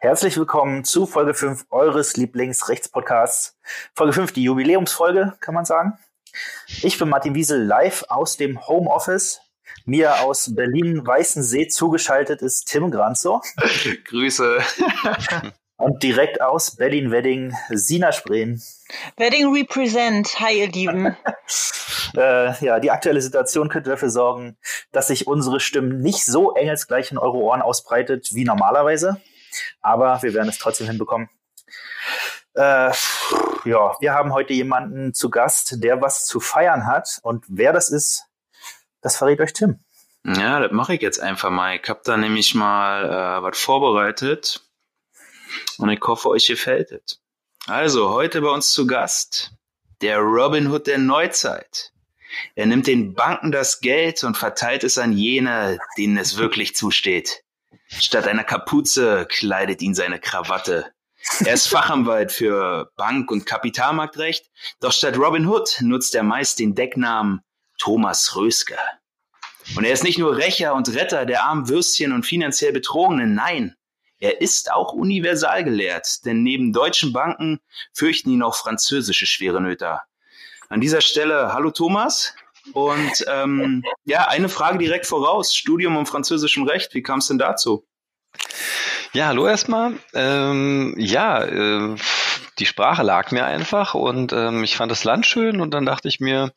Herzlich willkommen zu Folge 5 eures Lieblingsrechtspodcasts. Folge 5, die Jubiläumsfolge, kann man sagen. Ich bin Martin Wiesel live aus dem Homeoffice. Mir aus Berlin-Weißensee zugeschaltet ist Tim Granzow. Grüße. Und direkt aus Berlin-Wedding, Sina Spreen. Wedding Represent. Hi, ihr Lieben. äh, ja, die aktuelle Situation könnte dafür sorgen, dass sich unsere Stimmen nicht so engelsgleich in eure Ohren ausbreitet wie normalerweise. Aber wir werden es trotzdem hinbekommen. Äh, ja, wir haben heute jemanden zu Gast, der was zu feiern hat. Und wer das ist, das verrät euch Tim. Ja, das mache ich jetzt einfach mal. Ich habe da nämlich mal äh, was vorbereitet und ich hoffe, euch gefällt es. Also, heute bei uns zu Gast der Robin Hood der Neuzeit. Er nimmt den Banken das Geld und verteilt es an jene, denen es wirklich zusteht. Statt einer Kapuze kleidet ihn seine Krawatte. Er ist Fachanwalt für Bank- und Kapitalmarktrecht, doch statt Robin Hood nutzt er meist den Decknamen Thomas Röske. Und er ist nicht nur Rächer und Retter der armen Würstchen und finanziell Betrogenen, nein, er ist auch universal gelehrt, denn neben deutschen Banken fürchten ihn auch französische schwere Nöter. An dieser Stelle, hallo Thomas. Und ähm, ja, eine Frage direkt voraus. Studium um französischem Recht, wie kam es denn dazu? Ja, hallo erstmal. Ähm, ja, äh, die Sprache lag mir einfach und ähm, ich fand das Land schön und dann dachte ich mir,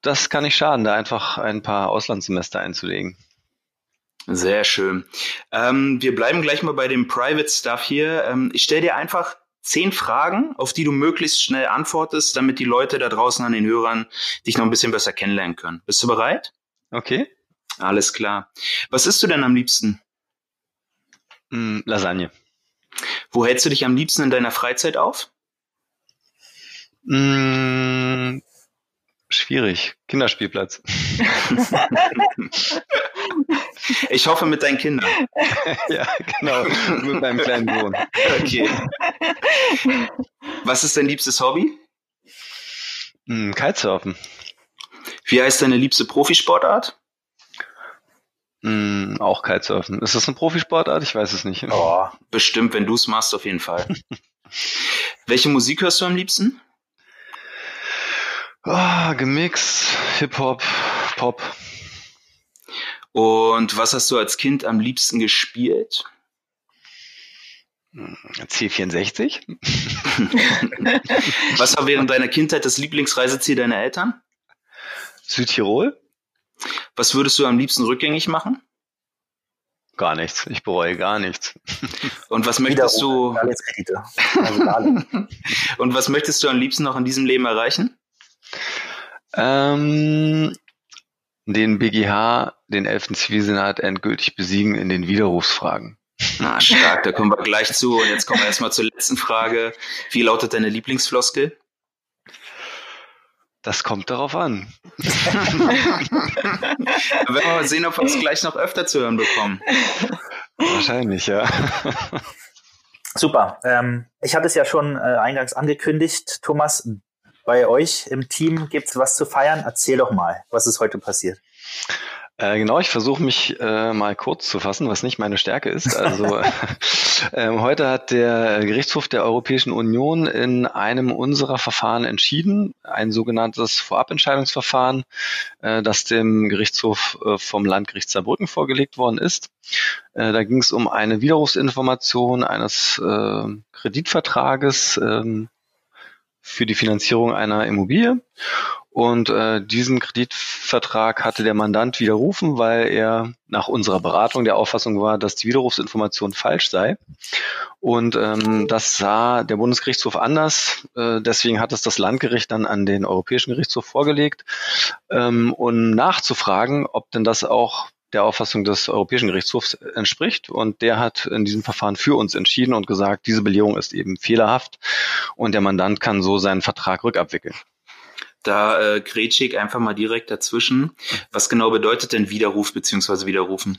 das kann nicht schaden, da einfach ein paar Auslandssemester einzulegen. Sehr schön. Ähm, wir bleiben gleich mal bei dem Private Stuff hier. Ähm, ich stelle dir einfach zehn Fragen, auf die du möglichst schnell antwortest, damit die Leute da draußen an den Hörern dich noch ein bisschen besser kennenlernen können. Bist du bereit? Okay. Alles klar. Was isst du denn am liebsten? Mm, Lasagne. Wo hältst du dich am liebsten in deiner Freizeit auf? Mm, schwierig. Kinderspielplatz. Ich hoffe mit deinen Kindern. ja, genau. Mit meinem kleinen Sohn. Okay. Was ist dein liebstes Hobby? Mm, Kitesurfen. Wie heißt deine liebste Profisportart? Mm, auch Kitesurfen. Ist das eine Profisportart? Ich weiß es nicht. Oh, bestimmt, wenn du es machst, auf jeden Fall. Welche Musik hörst du am liebsten? Oh, gemixt, Hip-Hop, Pop. Und was hast du als Kind am liebsten gespielt? C64. was war während deiner Kindheit das Lieblingsreiseziel deiner Eltern? Südtirol. Was würdest du am liebsten rückgängig machen? Gar nichts. Ich bereue gar nichts. Und was möchtest du? Und was möchtest du am liebsten noch in diesem Leben erreichen? Ähm, den BGH, den 11. Zivilsenat, endgültig besiegen in den Widerrufsfragen. Na, stark, da kommen wir gleich zu. Und jetzt kommen wir erstmal zur letzten Frage. Wie lautet deine Lieblingsfloskel? Das kommt darauf an. Werden wir mal sehen, ob wir es gleich noch öfter zu hören bekommen. Wahrscheinlich, ja. Super. Ähm, ich hatte es ja schon äh, eingangs angekündigt. Thomas, bei euch im Team gibt es was zu feiern. Erzähl doch mal, was ist heute passiert? Äh, genau, ich versuche mich äh, mal kurz zu fassen, was nicht meine Stärke ist. Also äh, heute hat der Gerichtshof der Europäischen Union in einem unserer Verfahren entschieden, ein sogenanntes Vorabentscheidungsverfahren, äh, das dem Gerichtshof äh, vom Landgericht Saarbrücken vorgelegt worden ist. Äh, da ging es um eine Widerrufsinformation eines äh, Kreditvertrages äh, für die Finanzierung einer Immobilie. Und äh, diesen Kreditvertrag hatte der Mandant widerrufen, weil er nach unserer Beratung der Auffassung war, dass die Widerrufsinformation falsch sei. Und ähm, das sah der Bundesgerichtshof anders. Äh, deswegen hat es das Landgericht dann an den Europäischen Gerichtshof vorgelegt, ähm, um nachzufragen, ob denn das auch der Auffassung des Europäischen Gerichtshofs entspricht. Und der hat in diesem Verfahren für uns entschieden und gesagt, diese Belehrung ist eben fehlerhaft und der Mandant kann so seinen Vertrag rückabwickeln. Da äh, grätsche ich einfach mal direkt dazwischen. Was genau bedeutet denn Widerruf beziehungsweise Widerrufen?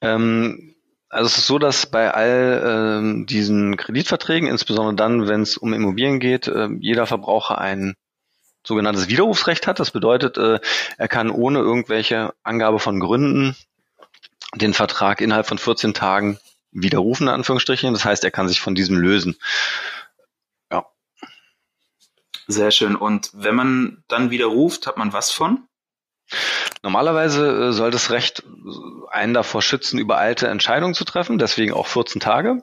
Ähm, also es ist so, dass bei all ähm, diesen Kreditverträgen, insbesondere dann, wenn es um Immobilien geht, äh, jeder Verbraucher ein sogenanntes Widerrufsrecht hat. Das bedeutet, äh, er kann ohne irgendwelche Angabe von Gründen den Vertrag innerhalb von 14 Tagen widerrufen, in Anführungsstrichen. Das heißt, er kann sich von diesem lösen. Ja. Sehr schön. Und wenn man dann widerruft, hat man was von? Normalerweise äh, soll das Recht einen davor schützen, übereilte Entscheidungen zu treffen, deswegen auch 14 Tage.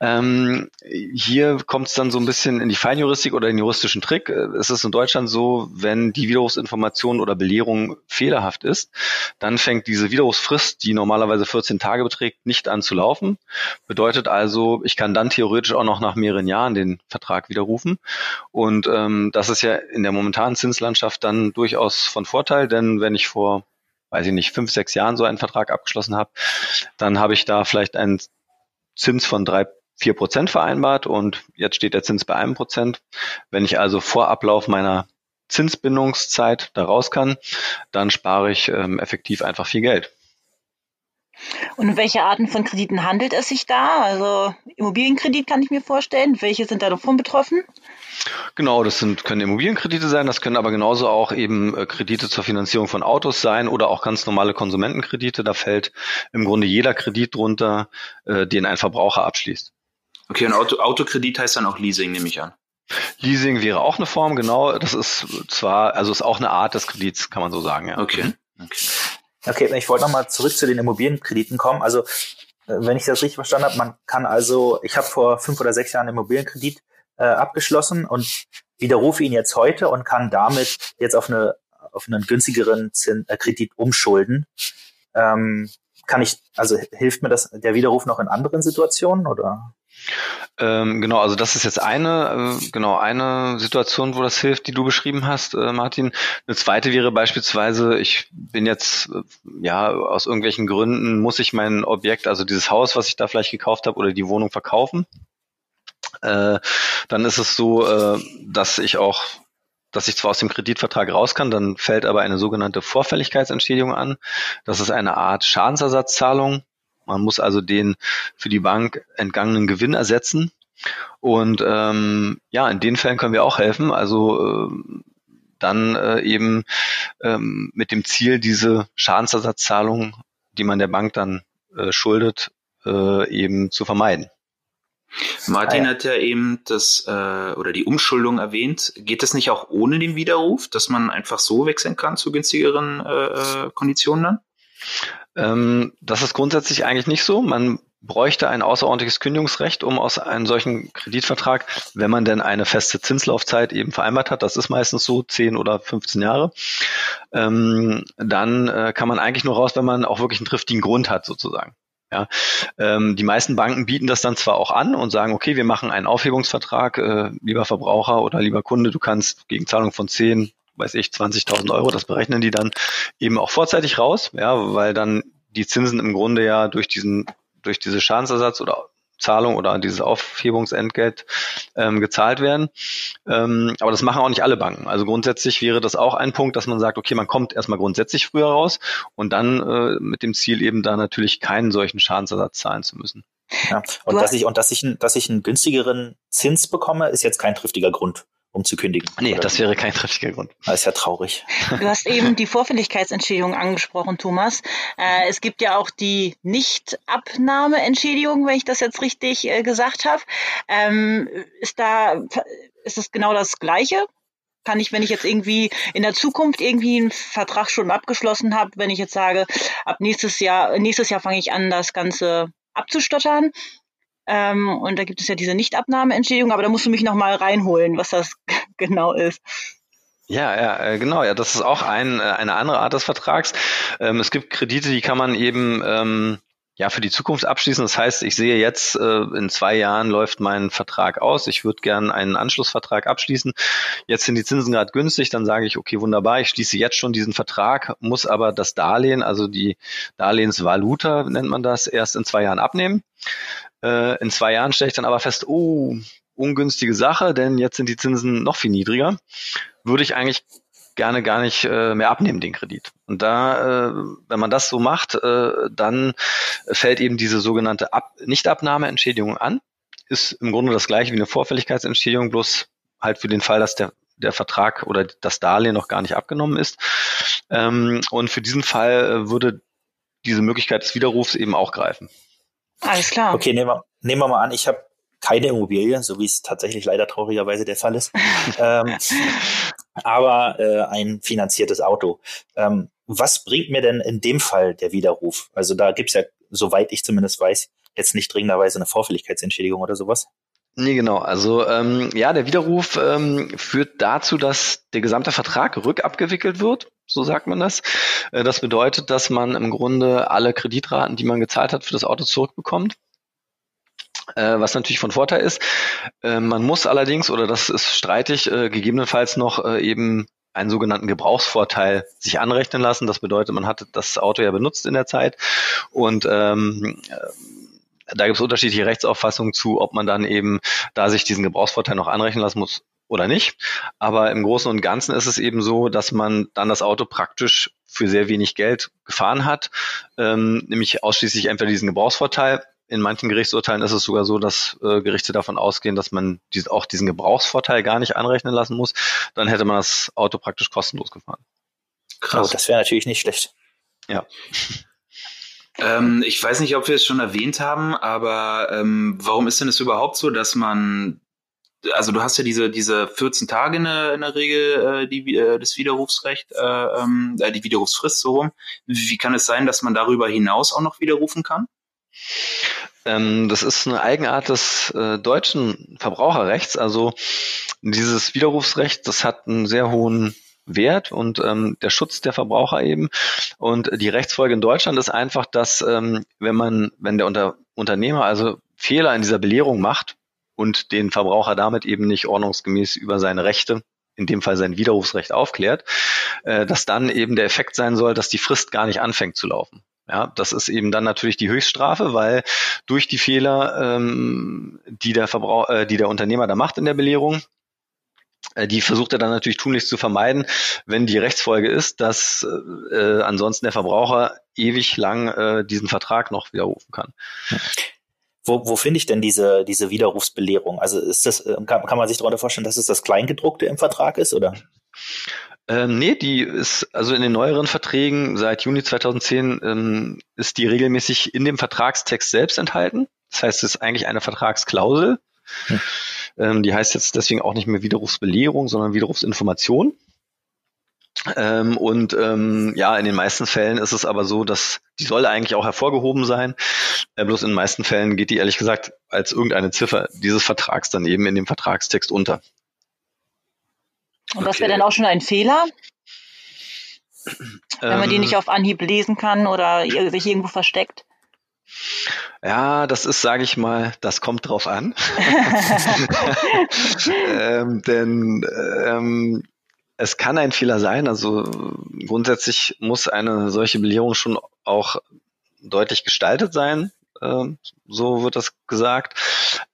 Ähm, hier kommt es dann so ein bisschen in die Feinjuristik oder den juristischen Trick. Äh, es ist in Deutschland so, wenn die Widerrufsinformation oder Belehrung fehlerhaft ist, dann fängt diese Widerrufsfrist, die normalerweise 14 Tage beträgt, nicht an zu laufen. Bedeutet also, ich kann dann theoretisch auch noch nach mehreren Jahren den Vertrag widerrufen. Und ähm, das ist ja in der momentanen Zinslandschaft dann durchaus von Vorteil, denn wenn ich vor, weiß ich nicht, fünf, sechs Jahren so einen Vertrag abgeschlossen habe, dann habe ich da vielleicht einen Zins von drei, vier Prozent vereinbart und jetzt steht der Zins bei einem Prozent. Wenn ich also vor Ablauf meiner Zinsbindungszeit da kann, dann spare ich ähm, effektiv einfach viel Geld. Und welche Arten von Krediten handelt es sich da? Also Immobilienkredit kann ich mir vorstellen. Welche sind da davon betroffen? Genau, das sind, können Immobilienkredite sein, das können aber genauso auch eben äh, Kredite zur Finanzierung von Autos sein oder auch ganz normale Konsumentenkredite. Da fällt im Grunde jeder Kredit drunter, äh, den ein Verbraucher abschließt. Okay, und Auto, Autokredit heißt dann auch Leasing, nehme ich an. Leasing wäre auch eine Form, genau. Das ist zwar, also ist auch eine Art des Kredits, kann man so sagen, ja. Okay. Okay, okay ich wollte nochmal zurück zu den Immobilienkrediten kommen. Also, äh, wenn ich das richtig verstanden habe, man kann also, ich habe vor fünf oder sechs Jahren Immobilienkredit äh, abgeschlossen und widerrufe ihn jetzt heute und kann damit jetzt auf eine auf einen günstigeren Zin, äh, Kredit umschulden. Ähm, kann ich, also hilft mir das der Widerruf noch in anderen Situationen oder? Ähm, genau, also das ist jetzt eine, äh, genau eine Situation, wo das hilft, die du beschrieben hast, äh, Martin. Eine zweite wäre beispielsweise, ich bin jetzt äh, ja aus irgendwelchen Gründen muss ich mein Objekt, also dieses Haus, was ich da vielleicht gekauft habe, oder die Wohnung verkaufen äh, dann ist es so, dass ich auch dass ich zwar aus dem Kreditvertrag raus kann, dann fällt aber eine sogenannte Vorfälligkeitsentschädigung an. Das ist eine Art Schadensersatzzahlung. Man muss also den für die Bank entgangenen Gewinn ersetzen. Und ähm, ja, in den Fällen können wir auch helfen. Also äh, dann äh, eben ähm, mit dem Ziel, diese Schadensersatzzahlung, die man der Bank dann äh, schuldet, äh, eben zu vermeiden. Martin hat ja eben das äh, oder die Umschuldung erwähnt. Geht das nicht auch ohne den Widerruf, dass man einfach so wechseln kann zu günstigeren äh, äh, Konditionen dann? Ähm, das ist grundsätzlich eigentlich nicht so. Man bräuchte ein außerordentliches Kündigungsrecht, um aus einem solchen Kreditvertrag, wenn man denn eine feste Zinslaufzeit eben vereinbart hat, das ist meistens so 10 oder 15 Jahre, ähm, dann äh, kann man eigentlich nur raus, wenn man auch wirklich einen triftigen Grund hat sozusagen. Ja, ähm, die meisten Banken bieten das dann zwar auch an und sagen, okay, wir machen einen Aufhebungsvertrag, äh, lieber Verbraucher oder lieber Kunde, du kannst gegen Zahlung von 10, weiß ich, 20.000 Euro, das berechnen die dann eben auch vorzeitig raus, ja, weil dann die Zinsen im Grunde ja durch diesen, durch diese Schadensersatz oder Zahlung oder dieses Aufhebungsentgelt ähm, gezahlt werden. Ähm, aber das machen auch nicht alle Banken. Also grundsätzlich wäre das auch ein Punkt, dass man sagt, okay, man kommt erstmal grundsätzlich früher raus und dann äh, mit dem Ziel eben da natürlich keinen solchen Schadensersatz zahlen zu müssen. Ja, und dass ich, und dass ich, dass ich einen günstigeren Zins bekomme, ist jetzt kein triftiger Grund um zu kündigen. Nee, oder? das wäre kein triftiger Grund. Das ist ja traurig. Du hast eben die Vorfälligkeitsentschädigung angesprochen, Thomas. Äh, es gibt ja auch die Nichtabnahmeentschädigung, wenn ich das jetzt richtig äh, gesagt habe. Ähm, ist da, ist es genau das Gleiche? Kann ich, wenn ich jetzt irgendwie in der Zukunft irgendwie einen Vertrag schon abgeschlossen habe, wenn ich jetzt sage, ab nächstes Jahr, nächstes Jahr fange ich an, das Ganze abzustottern, ähm, und da gibt es ja diese Nichtabnahmeentschädigung, aber da musst du mich nochmal reinholen, was das genau ist. Ja, ja, äh, genau. Ja, das ist auch ein, äh, eine andere Art des Vertrags. Ähm, es gibt Kredite, die kann man eben ähm, ja, für die Zukunft abschließen. Das heißt, ich sehe jetzt, äh, in zwei Jahren läuft mein Vertrag aus. Ich würde gern einen Anschlussvertrag abschließen. Jetzt sind die Zinsen gerade günstig. Dann sage ich, okay, wunderbar, ich schließe jetzt schon diesen Vertrag, muss aber das Darlehen, also die Darlehensvaluta nennt man das, erst in zwei Jahren abnehmen. Äh, in zwei Jahren stelle ich dann aber fest, oh, ungünstige Sache, denn jetzt sind die Zinsen noch viel niedriger. Würde ich eigentlich gerne gar nicht äh, mehr abnehmen, den Kredit. Und da, äh, wenn man das so macht, äh, dann fällt eben diese sogenannte Ab Nichtabnahmeentschädigung an. Ist im Grunde das gleiche wie eine Vorfälligkeitsentschädigung, bloß halt für den Fall, dass der, der Vertrag oder das Darlehen noch gar nicht abgenommen ist. Ähm, und für diesen Fall äh, würde diese Möglichkeit des Widerrufs eben auch greifen. Alles klar. Okay, nehmen wir, nehmen wir mal an, ich habe keine Immobilie, so wie es tatsächlich leider traurigerweise der Fall ist. ähm, aber äh, ein finanziertes Auto. Ähm, was bringt mir denn in dem Fall der Widerruf? Also da gibt's ja, soweit ich zumindest weiß, jetzt nicht dringenderweise eine Vorfälligkeitsentschädigung oder sowas. Nee, genau. Also ähm, ja, der Widerruf ähm, führt dazu, dass der gesamte Vertrag rückabgewickelt wird, so sagt man das. Äh, das bedeutet, dass man im Grunde alle Kreditraten, die man gezahlt hat, für das Auto zurückbekommt äh, was natürlich von Vorteil ist. Äh, man muss allerdings, oder das ist streitig, äh, gegebenenfalls noch äh, eben einen sogenannten Gebrauchsvorteil sich anrechnen lassen. Das bedeutet, man hat das Auto ja benutzt in der Zeit und ähm, äh, da gibt es unterschiedliche Rechtsauffassungen zu, ob man dann eben da sich diesen Gebrauchsvorteil noch anrechnen lassen muss oder nicht. Aber im Großen und Ganzen ist es eben so, dass man dann das Auto praktisch für sehr wenig Geld gefahren hat, ähm, nämlich ausschließlich entweder diesen Gebrauchsvorteil in manchen Gerichtsurteilen ist es sogar so, dass äh, Gerichte davon ausgehen, dass man dies, auch diesen Gebrauchsvorteil gar nicht anrechnen lassen muss. Dann hätte man das Auto praktisch kostenlos gefahren. Krass. Oh, das wäre natürlich nicht schlecht. Ja. Ähm, ich weiß nicht, ob wir es schon erwähnt haben, aber ähm, warum ist denn es überhaupt so, dass man, also du hast ja diese, diese 14 Tage in der, in der Regel, äh, die, äh, das Widerrufsrecht, äh, ähm, äh, die Widerrufsfrist so rum. Wie kann es sein, dass man darüber hinaus auch noch widerrufen kann? Ähm, das ist eine Eigenart des äh, deutschen Verbraucherrechts. Also dieses Widerrufsrecht, das hat einen sehr hohen Wert und ähm, der Schutz der Verbraucher eben. Und die Rechtsfolge in Deutschland ist einfach, dass ähm, wenn man, wenn der Unter Unternehmer also Fehler in dieser Belehrung macht und den Verbraucher damit eben nicht ordnungsgemäß über seine Rechte in dem Fall sein Widerrufsrecht aufklärt, äh, dass dann eben der Effekt sein soll, dass die Frist gar nicht anfängt zu laufen. Ja, das ist eben dann natürlich die Höchststrafe, weil durch die Fehler, ähm, die der Verbrauch, äh, die der Unternehmer da macht in der Belehrung, die versucht er dann natürlich tunlichst zu vermeiden, wenn die Rechtsfolge ist, dass äh, ansonsten der Verbraucher ewig lang äh, diesen Vertrag noch widerrufen kann. Wo, wo finde ich denn diese, diese Widerrufsbelehrung? Also ist das, äh, kann, kann man sich darunter vorstellen, dass es das Kleingedruckte im Vertrag ist, oder? Ähm, nee, die ist, also in den neueren Verträgen seit Juni 2010 ähm, ist die regelmäßig in dem Vertragstext selbst enthalten. Das heißt, es ist eigentlich eine Vertragsklausel. Hm. Ähm, die heißt jetzt deswegen auch nicht mehr Widerrufsbelehrung, sondern Widerrufsinformation. Ähm, und ähm, ja, in den meisten Fällen ist es aber so, dass die soll eigentlich auch hervorgehoben sein. Äh, bloß in den meisten Fällen geht die ehrlich gesagt als irgendeine Ziffer dieses Vertrags dann eben in dem Vertragstext unter. Und das wäre dann auch schon ein Fehler, wenn man die nicht ähm. auf Anhieb lesen kann oder sich irgendwo versteckt? Ja, das ist, sage ich mal, das kommt drauf an. ähm, denn ähm, es kann ein Fehler sein. Also grundsätzlich muss eine solche Belehrung schon auch deutlich gestaltet sein. Ähm, so wird das gesagt.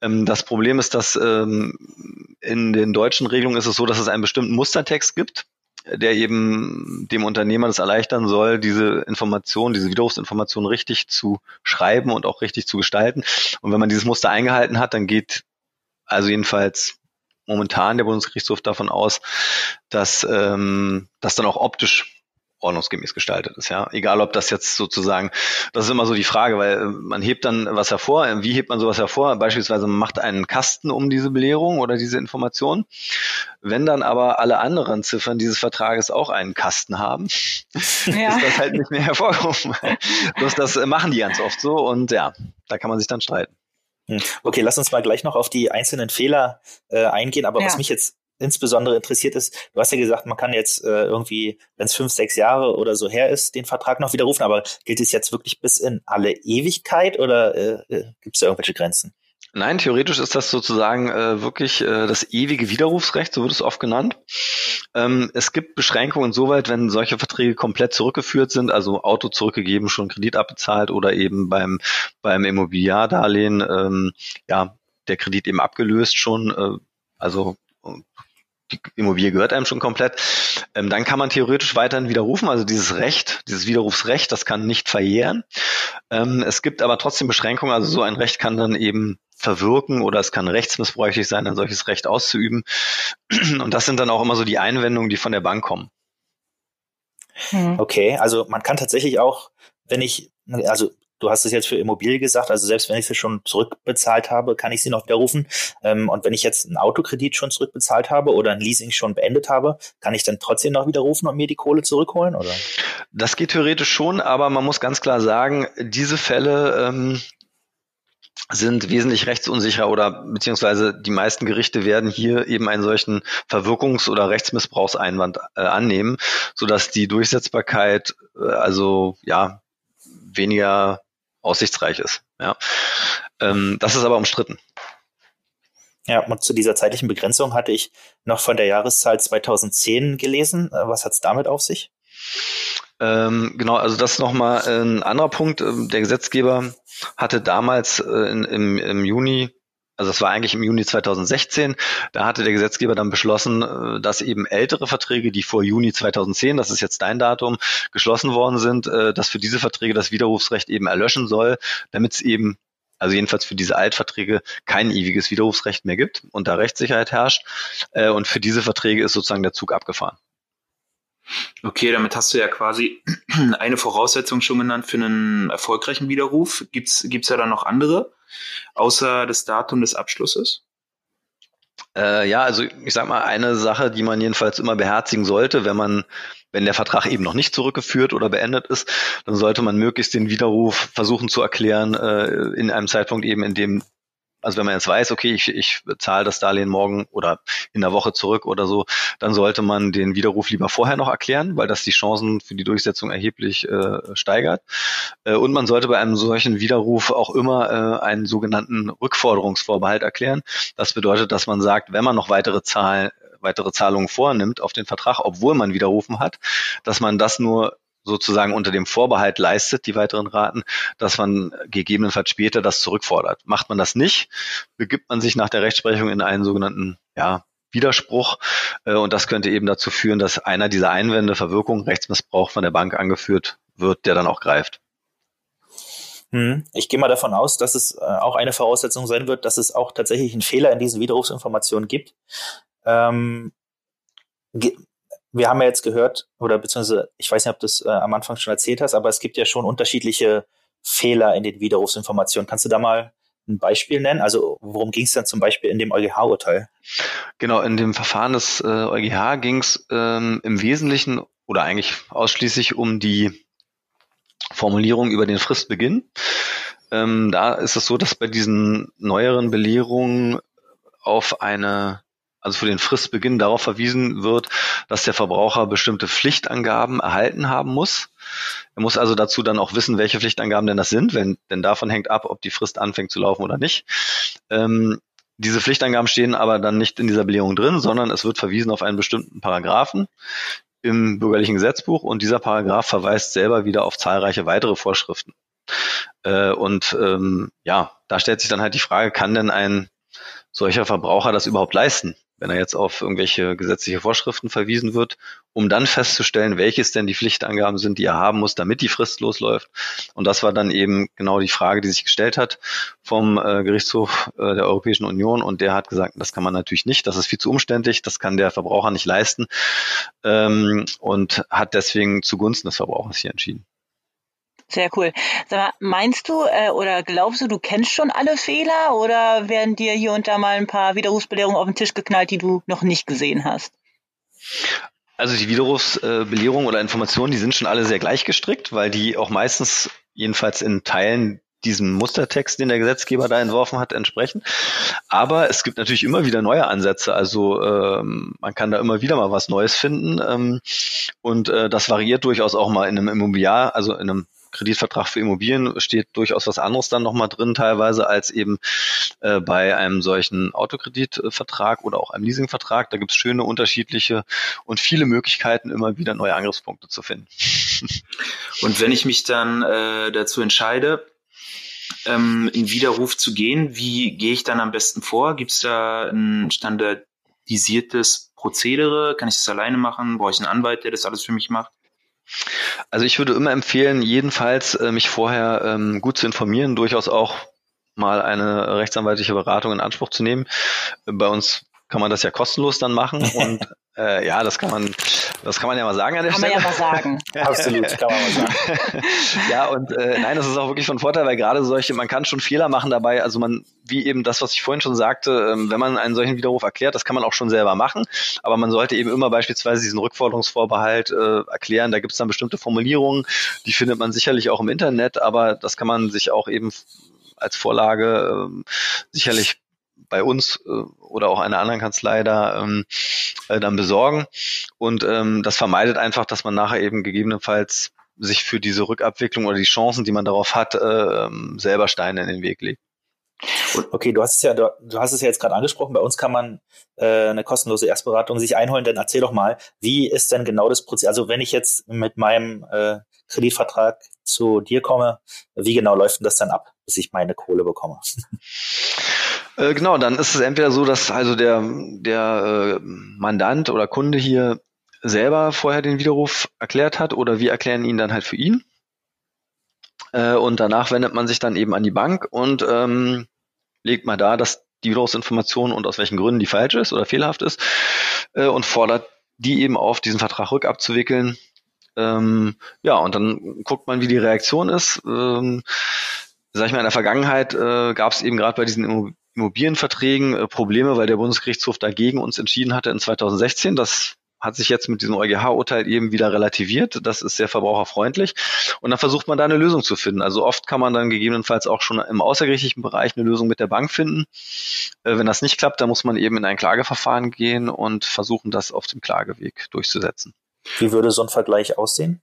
Ähm, das Problem ist, dass ähm, in den deutschen Regelungen ist es so, dass es einen bestimmten Mustertext gibt, der eben dem Unternehmer das erleichtern soll, diese Information, diese Widerrufsinformation richtig zu schreiben und auch richtig zu gestalten. Und wenn man dieses Muster eingehalten hat, dann geht also jedenfalls momentan der Bundesgerichtshof davon aus, dass ähm, das dann auch optisch ordnungsgemäß gestaltet ist. Ja, egal ob das jetzt sozusagen, das ist immer so die Frage, weil äh, man hebt dann was hervor. Wie hebt man sowas hervor? Beispielsweise man macht einen Kasten um diese Belehrung oder diese Information. Wenn dann aber alle anderen Ziffern dieses Vertrages auch einen Kasten haben, ja. ist das halt nicht mehr hervorgehoben. Bloß das machen die ganz oft so und ja, da kann man sich dann streiten. Hm. Okay, lass uns mal gleich noch auf die einzelnen Fehler äh, eingehen. Aber ja. was mich jetzt insbesondere interessiert ist, du hast ja gesagt, man kann jetzt äh, irgendwie, wenn es fünf, sechs Jahre oder so her ist, den Vertrag noch widerrufen, aber gilt es jetzt wirklich bis in alle Ewigkeit oder äh, äh gibt es da irgendwelche Grenzen? Nein, theoretisch ist das sozusagen äh, wirklich äh, das ewige Widerrufsrecht, so wird es oft genannt. Ähm, es gibt Beschränkungen insoweit, wenn solche Verträge komplett zurückgeführt sind, also Auto zurückgegeben, schon Kredit abbezahlt oder eben beim, beim Immobiliardarlehen, ähm, ja, der Kredit eben abgelöst schon, äh, also die Immobilie gehört einem schon komplett, ähm, dann kann man theoretisch weiterhin widerrufen. Also dieses Recht, dieses Widerrufsrecht, das kann nicht verjähren. Ähm, es gibt aber trotzdem Beschränkungen. Also so ein Recht kann dann eben verwirken oder es kann rechtsmissbräuchlich sein, ein solches Recht auszuüben. Und das sind dann auch immer so die Einwendungen, die von der Bank kommen. Hm. Okay, also man kann tatsächlich auch, wenn ich, also du hast es jetzt für Immobilie gesagt, also selbst wenn ich sie schon zurückbezahlt habe, kann ich sie noch widerrufen. Ähm, und wenn ich jetzt einen Autokredit schon zurückbezahlt habe oder ein Leasing schon beendet habe, kann ich dann trotzdem noch widerrufen und mir die Kohle zurückholen, oder? Das geht theoretisch schon, aber man muss ganz klar sagen, diese Fälle, ähm, sind wesentlich rechtsunsicherer oder beziehungsweise die meisten Gerichte werden hier eben einen solchen Verwirkungs- oder Rechtsmissbrauchseinwand äh, annehmen, sodass die Durchsetzbarkeit äh, also ja weniger aussichtsreich ist. Ja. Ähm, das ist aber umstritten. Ja, und zu dieser zeitlichen Begrenzung hatte ich noch von der Jahreszahl 2010 gelesen. Äh, was hat es damit auf sich? Ähm, genau, also das ist nochmal ein anderer Punkt. Ähm, der Gesetzgeber hatte damals äh, in, im, im Juni also das war eigentlich im Juni 2016, da hatte der Gesetzgeber dann beschlossen, äh, dass eben ältere Verträge, die vor Juni 2010, das ist jetzt dein Datum, geschlossen worden sind, äh, dass für diese Verträge das Widerrufsrecht eben erlöschen soll, damit es eben also jedenfalls für diese Altverträge kein ewiges Widerrufsrecht mehr gibt und da Rechtssicherheit herrscht. Und für diese Verträge ist sozusagen der Zug abgefahren. Okay, damit hast du ja quasi eine Voraussetzung schon genannt für einen erfolgreichen Widerruf. Gibt's gibt's ja dann noch andere, außer das Datum des Abschlusses? Äh, ja, also ich sag mal, eine Sache, die man jedenfalls immer beherzigen sollte, wenn man, wenn der Vertrag eben noch nicht zurückgeführt oder beendet ist, dann sollte man möglichst den Widerruf versuchen zu erklären äh, in einem Zeitpunkt eben, in dem also wenn man jetzt weiß, okay, ich, ich zahle das Darlehen morgen oder in der Woche zurück oder so, dann sollte man den Widerruf lieber vorher noch erklären, weil das die Chancen für die Durchsetzung erheblich äh, steigert. Äh, und man sollte bei einem solchen Widerruf auch immer äh, einen sogenannten Rückforderungsvorbehalt erklären. Das bedeutet, dass man sagt, wenn man noch weitere Zahlen weitere Zahlungen vornimmt auf den Vertrag, obwohl man widerrufen hat, dass man das nur sozusagen unter dem Vorbehalt leistet, die weiteren Raten, dass man gegebenenfalls später das zurückfordert. Macht man das nicht, begibt man sich nach der Rechtsprechung in einen sogenannten ja, Widerspruch. Äh, und das könnte eben dazu führen, dass einer dieser Einwände, Verwirkung, Rechtsmissbrauch von der Bank angeführt wird, der dann auch greift. Hm. Ich gehe mal davon aus, dass es äh, auch eine Voraussetzung sein wird, dass es auch tatsächlich einen Fehler in diesen Widerrufsinformationen gibt. Ähm, wir haben ja jetzt gehört, oder beziehungsweise, ich weiß nicht, ob du es äh, am Anfang schon erzählt hast, aber es gibt ja schon unterschiedliche Fehler in den Widerrufsinformationen. Kannst du da mal ein Beispiel nennen? Also worum ging es dann zum Beispiel in dem EuGH-Urteil? Genau, in dem Verfahren des äh, EuGH ging es ähm, im Wesentlichen oder eigentlich ausschließlich um die Formulierung über den Fristbeginn. Ähm, da ist es so, dass bei diesen neueren Belehrungen auf eine also für den Fristbeginn darauf verwiesen wird, dass der Verbraucher bestimmte Pflichtangaben erhalten haben muss. Er muss also dazu dann auch wissen, welche Pflichtangaben denn das sind, wenn, denn davon hängt ab, ob die Frist anfängt zu laufen oder nicht. Ähm, diese Pflichtangaben stehen aber dann nicht in dieser Belehrung drin, sondern es wird verwiesen auf einen bestimmten Paragraphen im bürgerlichen Gesetzbuch und dieser Paragraph verweist selber wieder auf zahlreiche weitere Vorschriften. Äh, und ähm, ja, da stellt sich dann halt die Frage, kann denn ein solcher Verbraucher das überhaupt leisten? Wenn er jetzt auf irgendwelche gesetzliche Vorschriften verwiesen wird, um dann festzustellen, welches denn die Pflichtangaben sind, die er haben muss, damit die Frist losläuft. Und das war dann eben genau die Frage, die sich gestellt hat vom äh, Gerichtshof äh, der Europäischen Union. Und der hat gesagt, das kann man natürlich nicht, das ist viel zu umständlich, das kann der Verbraucher nicht leisten ähm, und hat deswegen zugunsten des Verbrauchers hier entschieden. Sehr cool. Sag mal, meinst du äh, oder glaubst du, du kennst schon alle Fehler oder werden dir hier und da mal ein paar Widerrufsbelehrungen auf den Tisch geknallt, die du noch nicht gesehen hast? Also die Widerrufsbelehrungen oder Informationen, die sind schon alle sehr gleich gestrickt, weil die auch meistens jedenfalls in Teilen diesem Mustertext, den der Gesetzgeber da entworfen hat, entsprechen. Aber es gibt natürlich immer wieder neue Ansätze. Also ähm, man kann da immer wieder mal was Neues finden. Ähm, und äh, das variiert durchaus auch mal in einem Immobiliar, also in einem Kreditvertrag für Immobilien steht durchaus was anderes dann nochmal drin, teilweise als eben äh, bei einem solchen Autokreditvertrag oder auch einem Leasingvertrag. Da gibt es schöne, unterschiedliche und viele Möglichkeiten, immer wieder neue Angriffspunkte zu finden. Und wenn ich mich dann äh, dazu entscheide, ähm, in Widerruf zu gehen, wie gehe ich dann am besten vor? Gibt es da ein standardisiertes Prozedere? Kann ich das alleine machen? Brauche ich einen Anwalt, der das alles für mich macht? Also ich würde immer empfehlen, jedenfalls äh, mich vorher ähm, gut zu informieren, durchaus auch mal eine rechtsanwaltliche Beratung in Anspruch zu nehmen. Bei uns kann man das ja kostenlos dann machen und äh, ja, das kann man, das kann man ja mal sagen an der kann Stelle. Kann man ja mal sagen. Absolut, kann man mal sagen. ja, und äh, nein, das ist auch wirklich von Vorteil, weil gerade solche, man kann schon Fehler machen dabei. Also man, wie eben das, was ich vorhin schon sagte, ähm, wenn man einen solchen Widerruf erklärt, das kann man auch schon selber machen, aber man sollte eben immer beispielsweise diesen Rückforderungsvorbehalt äh, erklären. Da gibt es dann bestimmte Formulierungen, die findet man sicherlich auch im Internet, aber das kann man sich auch eben als Vorlage äh, sicherlich bei uns äh, oder auch einer anderen Kanzlei da ähm, äh, dann besorgen. Und ähm, das vermeidet einfach, dass man nachher eben gegebenenfalls sich für diese Rückabwicklung oder die Chancen, die man darauf hat, äh, selber Steine in den Weg legt. Okay, du hast es ja, du, hast es ja jetzt gerade angesprochen. Bei uns kann man äh, eine kostenlose Erstberatung sich einholen. Dann erzähl doch mal, wie ist denn genau das Prozess? Also wenn ich jetzt mit meinem äh, Kreditvertrag zu dir komme, wie genau läuft denn das dann ab, bis ich meine Kohle bekomme? Äh, genau, dann ist es entweder so, dass also der, der äh, Mandant oder Kunde hier selber vorher den Widerruf erklärt hat oder wir erklären ihn dann halt für ihn. Äh, und danach wendet man sich dann eben an die Bank und ähm, legt mal da, dass die Widerrufsinformation und aus welchen Gründen die falsch ist oder fehlerhaft ist äh, und fordert die eben auf, diesen Vertrag rückabzuwickeln. Ähm, ja, und dann guckt man, wie die Reaktion ist. Ähm, sag ich mal, in der Vergangenheit äh, gab es eben gerade bei diesen Immobilienverträgen äh, Probleme, weil der Bundesgerichtshof dagegen uns entschieden hatte in 2016. Das hat sich jetzt mit diesem EuGH-Urteil eben wieder relativiert. Das ist sehr verbraucherfreundlich. Und dann versucht man da eine Lösung zu finden. Also oft kann man dann gegebenenfalls auch schon im außergerichtlichen Bereich eine Lösung mit der Bank finden. Äh, wenn das nicht klappt, dann muss man eben in ein Klageverfahren gehen und versuchen, das auf dem Klageweg durchzusetzen. Wie würde so ein Vergleich aussehen?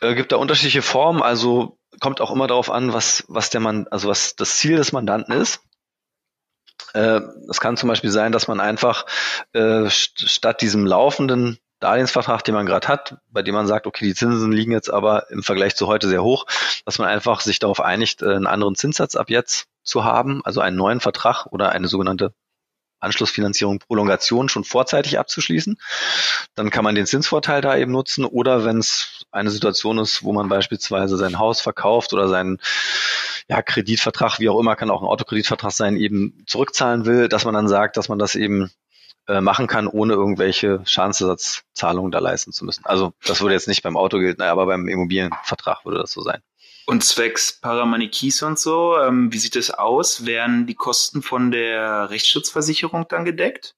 Äh, gibt da unterschiedliche Formen. Also kommt auch immer darauf an, was, was der Mann, also was das Ziel des Mandanten ist. Äh, es kann zum Beispiel sein, dass man einfach äh, statt diesem laufenden Darlehensvertrag, den man gerade hat, bei dem man sagt, okay, die Zinsen liegen jetzt aber im Vergleich zu heute sehr hoch, dass man einfach sich darauf einigt, äh, einen anderen Zinssatz ab jetzt zu haben, also einen neuen Vertrag oder eine sogenannte Anschlussfinanzierung, Prolongation schon vorzeitig abzuschließen. Dann kann man den Zinsvorteil da eben nutzen oder wenn es eine Situation ist, wo man beispielsweise sein Haus verkauft oder seinen ja, Kreditvertrag, wie auch immer, kann auch ein Autokreditvertrag sein, eben zurückzahlen will, dass man dann sagt, dass man das eben äh, machen kann, ohne irgendwelche Schadensersatzzahlungen da leisten zu müssen. Also das würde jetzt nicht beim Auto gelten, aber beim Immobilienvertrag würde das so sein. Und zwecks Paramanikis und so, ähm, wie sieht es aus? Werden die Kosten von der Rechtsschutzversicherung dann gedeckt?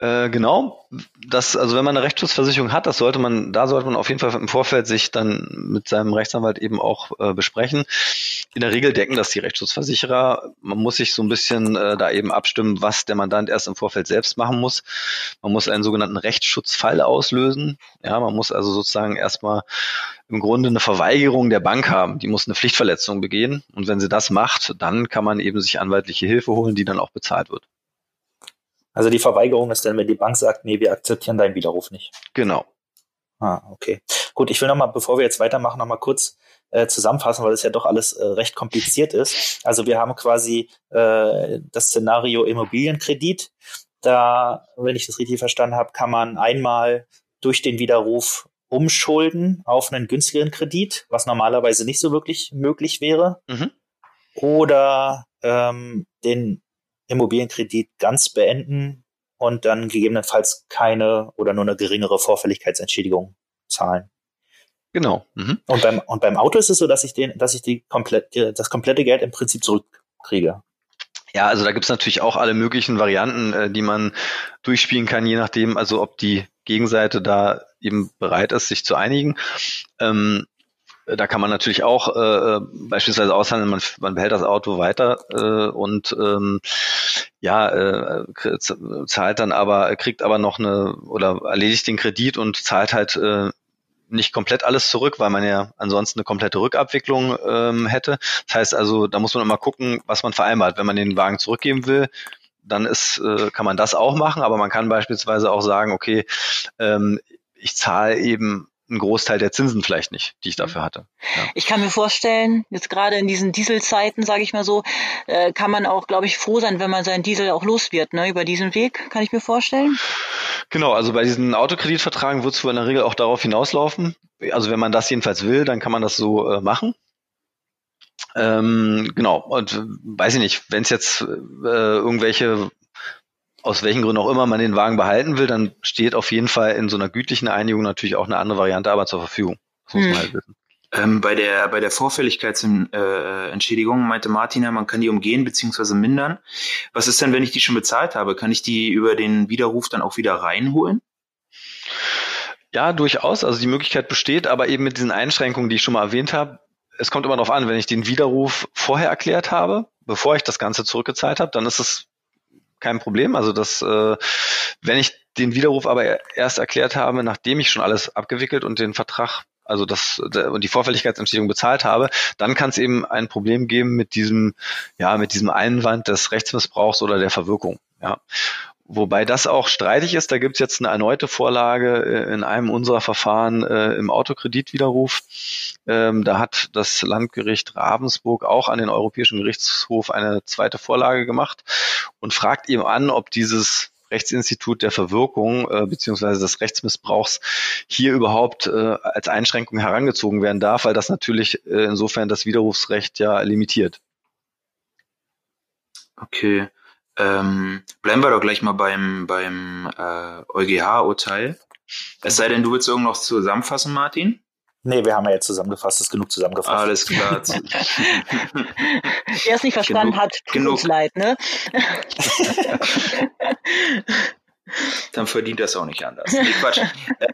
Äh, genau. Das, also wenn man eine Rechtsschutzversicherung hat, das sollte man, da sollte man auf jeden Fall im Vorfeld sich dann mit seinem Rechtsanwalt eben auch äh, besprechen. In der Regel decken das die Rechtsschutzversicherer. Man muss sich so ein bisschen äh, da eben abstimmen, was der Mandant erst im Vorfeld selbst machen muss. Man muss einen sogenannten Rechtsschutzfall auslösen. Ja, man muss also sozusagen erstmal im Grunde eine Verweigerung der Bank haben. Die muss eine Pflichtverletzung begehen. Und wenn sie das macht, dann kann man eben sich anwaltliche Hilfe holen, die dann auch bezahlt wird. Also die Verweigerung ist dann, wenn die Bank sagt, nee, wir akzeptieren deinen Widerruf nicht. Genau. Ah, okay. Gut, ich will nochmal, bevor wir jetzt weitermachen, nochmal kurz äh, zusammenfassen, weil das ja doch alles äh, recht kompliziert ist. Also wir haben quasi äh, das Szenario Immobilienkredit. Da, wenn ich das richtig verstanden habe, kann man einmal durch den Widerruf umschulden auf einen günstigeren Kredit, was normalerweise nicht so wirklich möglich wäre. Mhm. Oder ähm, den Immobilienkredit ganz beenden und dann gegebenenfalls keine oder nur eine geringere Vorfälligkeitsentschädigung zahlen. Genau. Mhm. Und beim und beim Auto ist es so, dass ich den, dass ich die komplett, das komplette Geld im Prinzip zurückkriege. Ja, also da gibt's natürlich auch alle möglichen Varianten, äh, die man durchspielen kann, je nachdem, also ob die Gegenseite da eben bereit ist, sich zu einigen. Ähm, da kann man natürlich auch äh, äh, beispielsweise aushandeln, man, man behält das Auto weiter äh, und ähm, ja, äh, zahlt dann aber, kriegt aber noch eine oder erledigt den Kredit und zahlt halt äh, nicht komplett alles zurück, weil man ja ansonsten eine komplette Rückabwicklung ähm, hätte. Das heißt also, da muss man immer gucken, was man vereinbart. Wenn man den Wagen zurückgeben will, dann ist, äh, kann man das auch machen, aber man kann beispielsweise auch sagen, okay, ähm, ich zahle eben einen Großteil der Zinsen vielleicht nicht, die ich mhm. dafür hatte. Ja. Ich kann mir vorstellen, jetzt gerade in diesen Dieselzeiten, sage ich mal so, äh, kann man auch, glaube ich, froh sein, wenn man seinen Diesel auch los wird, ne, über diesen Weg, kann ich mir vorstellen. Genau, also bei diesen Autokreditvertragen wird es wohl in der Regel auch darauf hinauslaufen. Also wenn man das jedenfalls will, dann kann man das so äh, machen. Ähm, genau, und weiß ich nicht, wenn es jetzt äh, irgendwelche aus welchen Gründen auch immer man den Wagen behalten will, dann steht auf jeden Fall in so einer gütlichen Einigung natürlich auch eine andere Variante aber zur Verfügung. Das muss hm. man halt wissen. Ähm, bei der, bei der Vorfälligkeitsentschädigung meinte Martina, man kann die umgehen bzw. mindern. Was ist denn, wenn ich die schon bezahlt habe? Kann ich die über den Widerruf dann auch wieder reinholen? Ja, durchaus. Also die Möglichkeit besteht, aber eben mit diesen Einschränkungen, die ich schon mal erwähnt habe. Es kommt immer darauf an, wenn ich den Widerruf vorher erklärt habe, bevor ich das Ganze zurückgezahlt habe, dann ist es kein Problem. Also das, äh, wenn ich den Widerruf aber erst erklärt habe, nachdem ich schon alles abgewickelt und den Vertrag also das und die Vorfälligkeitsentschädigung bezahlt habe, dann kann es eben ein Problem geben mit diesem ja mit diesem Einwand des Rechtsmissbrauchs oder der Verwirkung. Ja. Wobei das auch streitig ist. Da gibt es jetzt eine erneute Vorlage äh, in einem unserer Verfahren äh, im Autokreditwiderruf. Ähm, da hat das Landgericht Ravensburg auch an den Europäischen Gerichtshof eine zweite Vorlage gemacht und fragt ihm an, ob dieses Rechtsinstitut der Verwirkung äh, beziehungsweise des Rechtsmissbrauchs hier überhaupt äh, als Einschränkung herangezogen werden darf, weil das natürlich äh, insofern das Widerrufsrecht ja limitiert. Okay. Ähm, bleiben wir doch gleich mal beim, beim äh, EuGH-Urteil. Es sei denn, du willst irgendwas zusammenfassen, Martin? Nee, wir haben ja jetzt zusammengefasst, ist genug zusammengefasst. Alles klar. Wer es nicht verstanden genug, hat, tut genug. uns leid, ne? Dann verdient das auch nicht anders. Nee, Quatsch.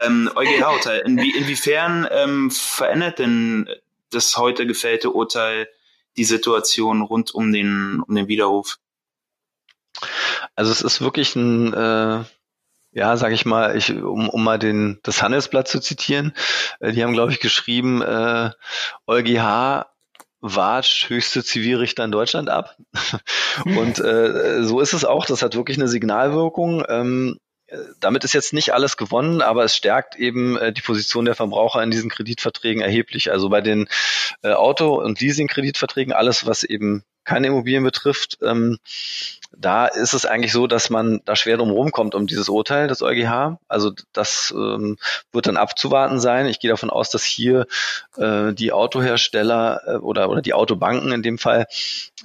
ähm, EuGH-Urteil. Inwie inwiefern ähm, verändert denn das heute gefällte Urteil die Situation rund um den, um den Widerruf? Also es ist wirklich ein, äh, ja, sag ich mal, ich, um, um mal den, das Handelsblatt zu zitieren, äh, die haben, glaube ich, geschrieben, äh, EuGH watscht höchste Zivilrichter in Deutschland ab. Und äh, so ist es auch. Das hat wirklich eine Signalwirkung. Ähm, damit ist jetzt nicht alles gewonnen, aber es stärkt eben äh, die Position der Verbraucher in diesen Kreditverträgen erheblich. Also bei den äh, Auto- und Leasing-Kreditverträgen, alles, was eben keine Immobilien betrifft, ähm, da ist es eigentlich so, dass man da schwer drum rumkommt um dieses Urteil des EuGH. Also das ähm, wird dann abzuwarten sein. Ich gehe davon aus, dass hier äh, die Autohersteller äh, oder, oder die Autobanken in dem Fall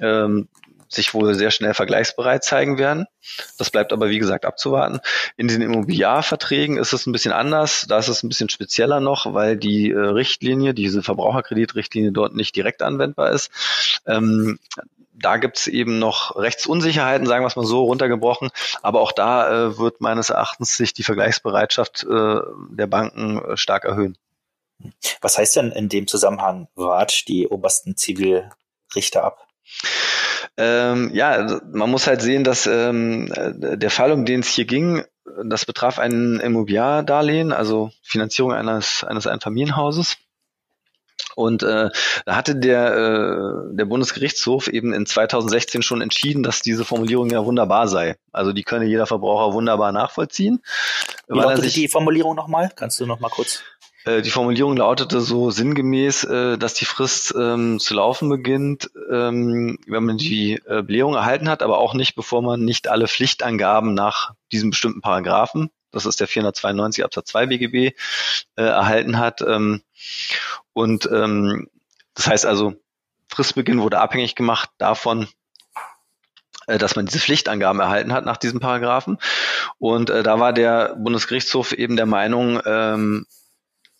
ähm, sich wohl sehr schnell vergleichsbereit zeigen werden. Das bleibt aber, wie gesagt, abzuwarten. In den Immobiliarverträgen ist es ein bisschen anders. Da ist es ein bisschen spezieller noch, weil die äh, Richtlinie, diese Verbraucherkreditrichtlinie dort nicht direkt anwendbar ist. Ähm, da gibt es eben noch Rechtsunsicherheiten, sagen wir es mal so, runtergebrochen. Aber auch da äh, wird meines Erachtens sich die Vergleichsbereitschaft äh, der Banken äh, stark erhöhen. Was heißt denn in dem Zusammenhang Watsch die obersten Zivilrichter ab? Ähm, ja, also man muss halt sehen, dass ähm, der Fall, um den es hier ging, das betraf ein Immobiliardarlehen, also Finanzierung eines, eines Einfamilienhauses. Und äh, da hatte der, äh, der Bundesgerichtshof eben in 2016 schon entschieden, dass diese Formulierung ja wunderbar sei. Also die könne jeder Verbraucher wunderbar nachvollziehen. Wie lautet die Formulierung nochmal? Kannst du nochmal kurz? Äh, die Formulierung lautete so sinngemäß, äh, dass die Frist ähm, zu laufen beginnt, ähm, wenn man die äh, Belehrung erhalten hat, aber auch nicht, bevor man nicht alle Pflichtangaben nach diesem bestimmten Paragraphen, das ist der 492 Absatz 2 BGB, äh, erhalten hat. Ähm, und ähm, das heißt also, Fristbeginn wurde abhängig gemacht davon, äh, dass man diese Pflichtangaben erhalten hat nach diesem Paragraphen. Und äh, da war der Bundesgerichtshof eben der Meinung, ähm,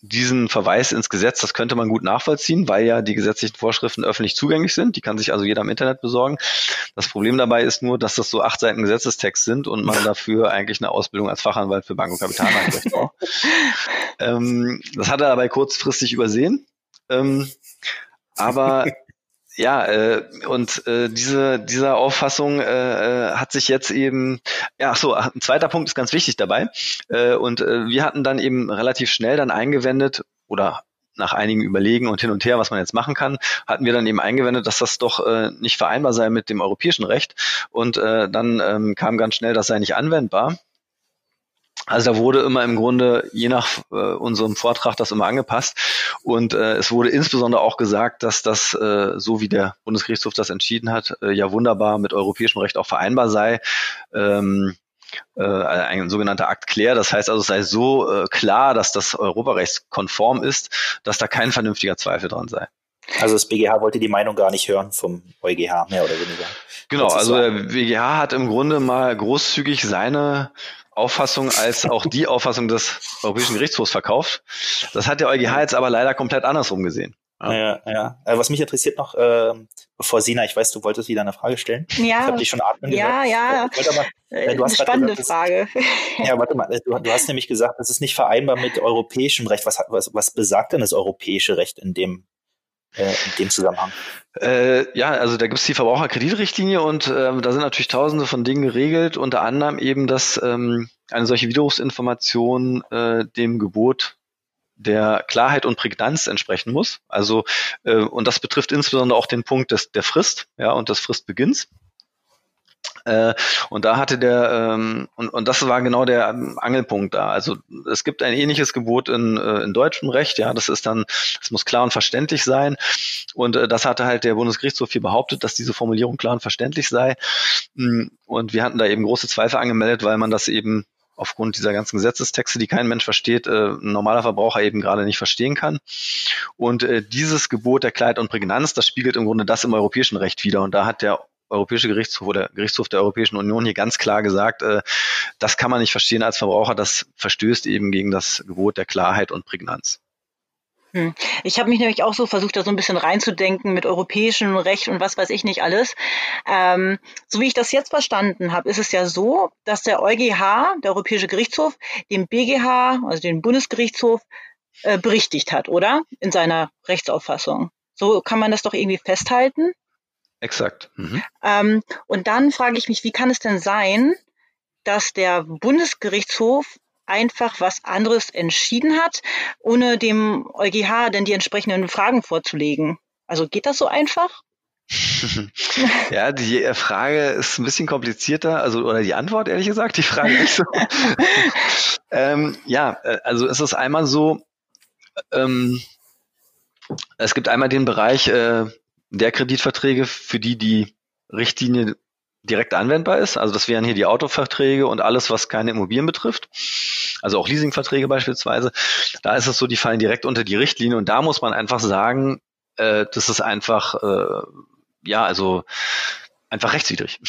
diesen Verweis ins Gesetz, das könnte man gut nachvollziehen, weil ja die gesetzlichen Vorschriften öffentlich zugänglich sind. Die kann sich also jeder im Internet besorgen. Das Problem dabei ist nur, dass das so acht Seiten Gesetzestext sind und man dafür eigentlich eine Ausbildung als Fachanwalt für Bank- und Kapitalmarktrecht braucht. ähm, das hat er dabei kurzfristig übersehen Ähm, aber ja, äh, und äh, diese dieser Auffassung äh, äh, hat sich jetzt eben, ja, ach so, ein zweiter Punkt ist ganz wichtig dabei. Äh, und äh, wir hatten dann eben relativ schnell dann eingewendet oder nach einigen Überlegen und hin und her, was man jetzt machen kann, hatten wir dann eben eingewendet, dass das doch äh, nicht vereinbar sei mit dem europäischen Recht. Und äh, dann ähm, kam ganz schnell, das sei nicht anwendbar. Also da wurde immer im Grunde, je nach äh, unserem Vortrag, das immer angepasst. Und äh, es wurde insbesondere auch gesagt, dass das, äh, so wie der Bundesgerichtshof das entschieden hat, äh, ja wunderbar mit europäischem Recht auch vereinbar sei. Ähm, äh, ein sogenannter Akt Claire. Das heißt also, es sei so äh, klar, dass das europarechtskonform ist, dass da kein vernünftiger Zweifel dran sei. Also das BGH wollte die Meinung gar nicht hören vom EuGH, mehr oder weniger. Genau, also der BGH hat im Grunde mal großzügig seine Auffassung als auch die Auffassung des Europäischen Gerichtshofs verkauft. Das hat der EuGH jetzt aber leider komplett andersrum gesehen. Ja, ja. ja. Äh, was mich interessiert noch, äh, bevor Sina, ich weiß, du wolltest wieder eine Frage stellen. Ja. Ich habe dich schon atmen Ja, gehört. ja. Mal, äh, du hast eine spannende gesagt, Frage. Das, ja, warte mal. Du, du, hast nämlich gesagt, das ist nicht vereinbar mit europäischem Recht. Was, was, was besagt denn das europäische Recht in dem äh, in dem Zusammenhang? Äh, ja, also da gibt es die Verbraucherkreditrichtlinie und ähm, da sind natürlich tausende von Dingen geregelt, unter anderem eben, dass ähm, eine solche Widerrufsinformation äh, dem Gebot der Klarheit und Prägnanz entsprechen muss. Also äh, und das betrifft insbesondere auch den Punkt des, der Frist, ja, und des Fristbeginns. Äh, und da hatte der, ähm, und, und das war genau der ähm, Angelpunkt da. Also es gibt ein ähnliches Gebot in, äh, in deutschem Recht, ja, das ist dann, es muss klar und verständlich sein. Und äh, das hatte halt der Bundesgerichtshof hier behauptet, dass diese Formulierung klar und verständlich sei. Mm, und wir hatten da eben große Zweifel angemeldet, weil man das eben aufgrund dieser ganzen Gesetzestexte, die kein Mensch versteht, äh, ein normaler Verbraucher eben gerade nicht verstehen kann. Und äh, dieses Gebot der Klarheit und Prägnanz, das spiegelt im Grunde das im europäischen Recht wieder. Und da hat der Europäische Gerichtshof oder Gerichtshof der Europäischen Union hier ganz klar gesagt, äh, das kann man nicht verstehen als Verbraucher, das verstößt eben gegen das Gebot der Klarheit und Prägnanz. Hm. Ich habe mich nämlich auch so versucht, da so ein bisschen reinzudenken mit europäischem Recht und was weiß ich nicht alles. Ähm, so wie ich das jetzt verstanden habe, ist es ja so, dass der EuGH, der Europäische Gerichtshof, dem BGH, also den Bundesgerichtshof, äh, berichtigt hat, oder? In seiner Rechtsauffassung. So kann man das doch irgendwie festhalten. Exakt. Mhm. Ähm, und dann frage ich mich, wie kann es denn sein, dass der Bundesgerichtshof einfach was anderes entschieden hat, ohne dem EuGH denn die entsprechenden Fragen vorzulegen? Also geht das so einfach? ja, die Frage ist ein bisschen komplizierter, also oder die Antwort ehrlich gesagt, die Frage nicht so. ähm, ja, äh, also es ist einmal so, ähm, es gibt einmal den Bereich äh, der Kreditverträge, für die die Richtlinie direkt anwendbar ist. Also das wären hier die Autoverträge und alles, was keine Immobilien betrifft. Also auch Leasingverträge beispielsweise. Da ist es so, die fallen direkt unter die Richtlinie und da muss man einfach sagen, äh, das ist einfach, äh, ja, also einfach rechtswidrig.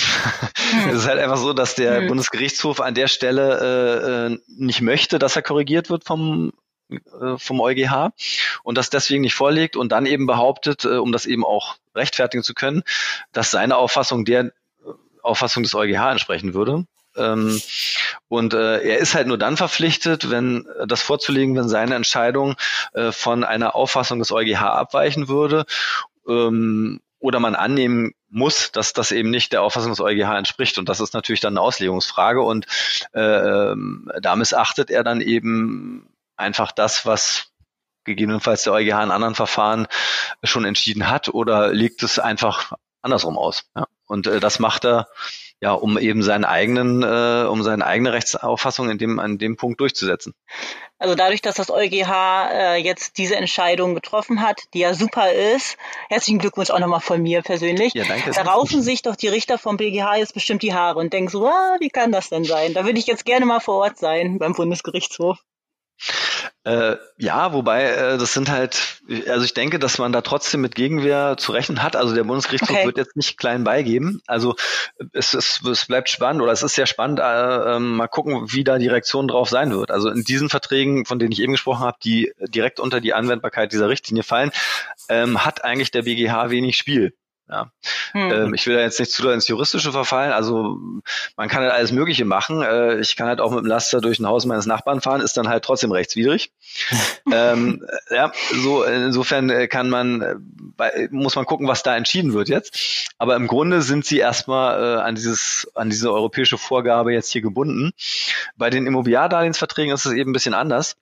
Hm. es ist halt einfach so, dass der hm. Bundesgerichtshof an der Stelle äh, äh nicht möchte, dass er korrigiert wird vom vom EuGH und das deswegen nicht vorlegt und dann eben behauptet, äh, um das eben auch rechtfertigen zu können, dass seine Auffassung der äh, Auffassung des EuGH entsprechen würde. Ähm, und er ist halt nur dann verpflichtet, wenn das vorzulegen, wenn seine Entscheidung von einer Auffassung des EuGH abweichen würde ähm, oder man annehmen muss, dass das eben nicht der Auffassung des EuGH entspricht. Und das ist natürlich dann eine Auslegungsfrage. Und äh, ähm, da missachtet er dann eben einfach das, was gegebenenfalls der EuGH in anderen Verfahren schon entschieden hat oder legt es einfach andersrum aus. Ja? Und äh, das macht er ja, um eben seinen eigenen, äh, um seine eigene Rechtsauffassung in dem, an dem Punkt durchzusetzen. Also dadurch, dass das EuGH äh, jetzt diese Entscheidung getroffen hat, die ja super ist, herzlichen Glückwunsch auch nochmal von mir persönlich. Ja, danke. Da raufen sich doch die Richter vom BGH jetzt bestimmt die Haare und denken so, ah, wie kann das denn sein? Da würde ich jetzt gerne mal vor Ort sein beim Bundesgerichtshof. Äh, ja, wobei äh, das sind halt, also ich denke, dass man da trotzdem mit Gegenwehr zu rechnen hat. Also der Bundesgerichtshof okay. wird jetzt nicht klein beigeben. Also es, ist, es bleibt spannend oder es ist sehr spannend. Äh, ähm, mal gucken, wie da die Reaktion drauf sein wird. Also in diesen Verträgen, von denen ich eben gesprochen habe, die direkt unter die Anwendbarkeit dieser Richtlinie fallen, ähm, hat eigentlich der BGH wenig Spiel. Ja. Hm. Ähm, ich will da jetzt nicht zu ins Juristische verfallen. Also man kann halt alles Mögliche machen. Äh, ich kann halt auch mit dem Laster durch ein Haus meines Nachbarn fahren, ist dann halt trotzdem rechtswidrig. ähm, ja, so insofern äh, kann man, äh, muss man gucken, was da entschieden wird jetzt. Aber im Grunde sind sie erstmal äh, an dieses, an diese europäische Vorgabe jetzt hier gebunden. Bei den Immobiliardarlehensverträgen ist es eben ein bisschen anders.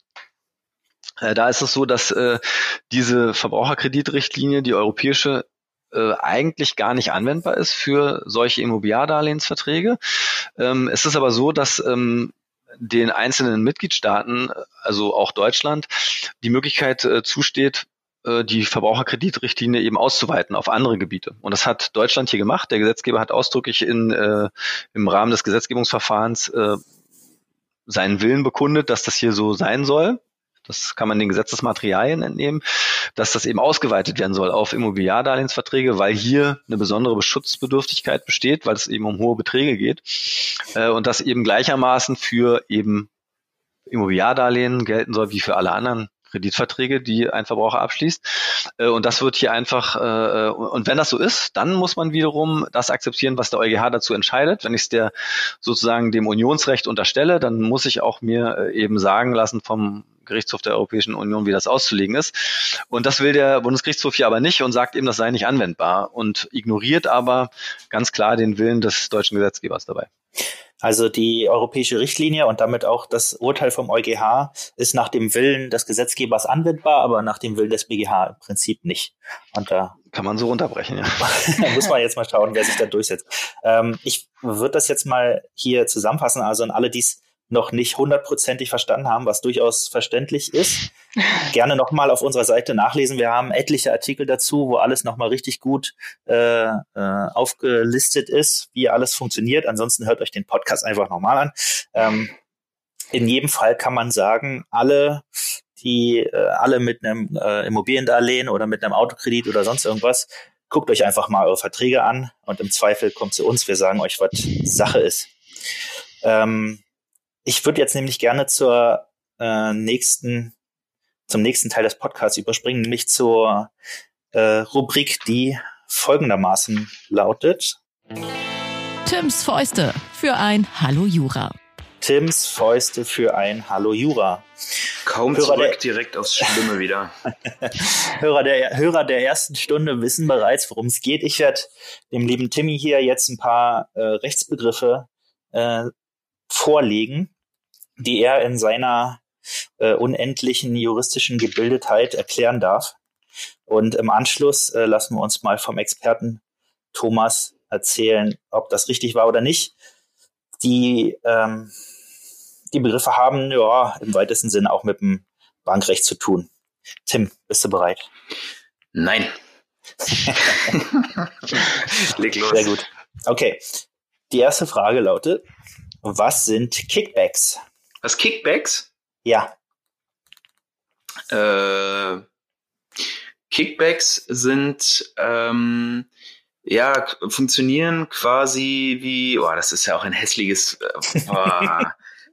Äh, da ist es so, dass äh, diese Verbraucherkreditrichtlinie, die europäische, äh, eigentlich gar nicht anwendbar ist für solche Immobiliardarlehensverträge. Ähm, es ist aber so, dass ähm, den einzelnen Mitgliedstaaten, also auch Deutschland, die Möglichkeit äh, zusteht, äh, die Verbraucherkreditrichtlinie eben auszuweiten auf andere Gebiete. Und das hat Deutschland hier gemacht. Der Gesetzgeber hat ausdrücklich in, äh, im Rahmen des Gesetzgebungsverfahrens äh, seinen Willen bekundet, dass das hier so sein soll das kann man den Gesetzesmaterialien entnehmen, dass das eben ausgeweitet werden soll auf Immobiliardarlehensverträge, weil hier eine besondere Schutzbedürftigkeit besteht, weil es eben um hohe Beträge geht äh, und das eben gleichermaßen für eben Immobiliardarlehen gelten soll wie für alle anderen Kreditverträge, die ein Verbraucher abschließt. Äh, und das wird hier einfach, äh, und wenn das so ist, dann muss man wiederum das akzeptieren, was der EuGH dazu entscheidet. Wenn ich es der sozusagen dem Unionsrecht unterstelle, dann muss ich auch mir äh, eben sagen lassen vom Gerichtshof der Europäischen Union, wie das auszulegen ist. Und das will der Bundesgerichtshof hier aber nicht und sagt eben, das sei nicht anwendbar und ignoriert aber ganz klar den Willen des deutschen Gesetzgebers dabei. Also die europäische Richtlinie und damit auch das Urteil vom EuGH ist nach dem Willen des Gesetzgebers anwendbar, aber nach dem Willen des BGH im Prinzip nicht. Und da kann man so runterbrechen, ja. da muss man jetzt mal schauen, wer sich da durchsetzt. Ähm, ich würde das jetzt mal hier zusammenfassen. Also an alle, die es noch nicht hundertprozentig verstanden haben, was durchaus verständlich ist, gerne nochmal auf unserer Seite nachlesen. Wir haben etliche Artikel dazu, wo alles nochmal richtig gut äh, äh, aufgelistet ist, wie alles funktioniert. Ansonsten hört euch den Podcast einfach nochmal an. Ähm, in jedem Fall kann man sagen, alle, die äh, alle mit einem äh, Immobiliendarlehen oder mit einem Autokredit oder sonst irgendwas, guckt euch einfach mal eure Verträge an und im Zweifel kommt zu uns. Wir sagen euch, was Sache ist. Ähm, ich würde jetzt nämlich gerne zur äh, nächsten, zum nächsten Teil des Podcasts überspringen, nämlich zur äh, Rubrik, die folgendermaßen lautet. Tims Fäuste für ein Hallo Jura. Tims Fäuste für ein Hallo Jura. Kaum Hörer zurück, der, direkt aufs Schlimme wieder. Hörer, der, Hörer der ersten Stunde wissen bereits, worum es geht. Ich werde dem lieben Timmy hier jetzt ein paar äh, Rechtsbegriffe äh, vorlegen, die er in seiner äh, unendlichen juristischen Gebildetheit erklären darf. Und im Anschluss äh, lassen wir uns mal vom Experten Thomas erzählen, ob das richtig war oder nicht. Die, ähm, die Begriffe haben ja im weitesten Sinne auch mit dem Bankrecht zu tun. Tim, bist du bereit? Nein. Leg los. Sehr gut. Okay. Die erste Frage lautet, was sind Kickbacks? Was Kickbacks? Ja. Äh, Kickbacks sind ähm, ja funktionieren quasi wie, oh, das ist ja auch ein hässliches äh,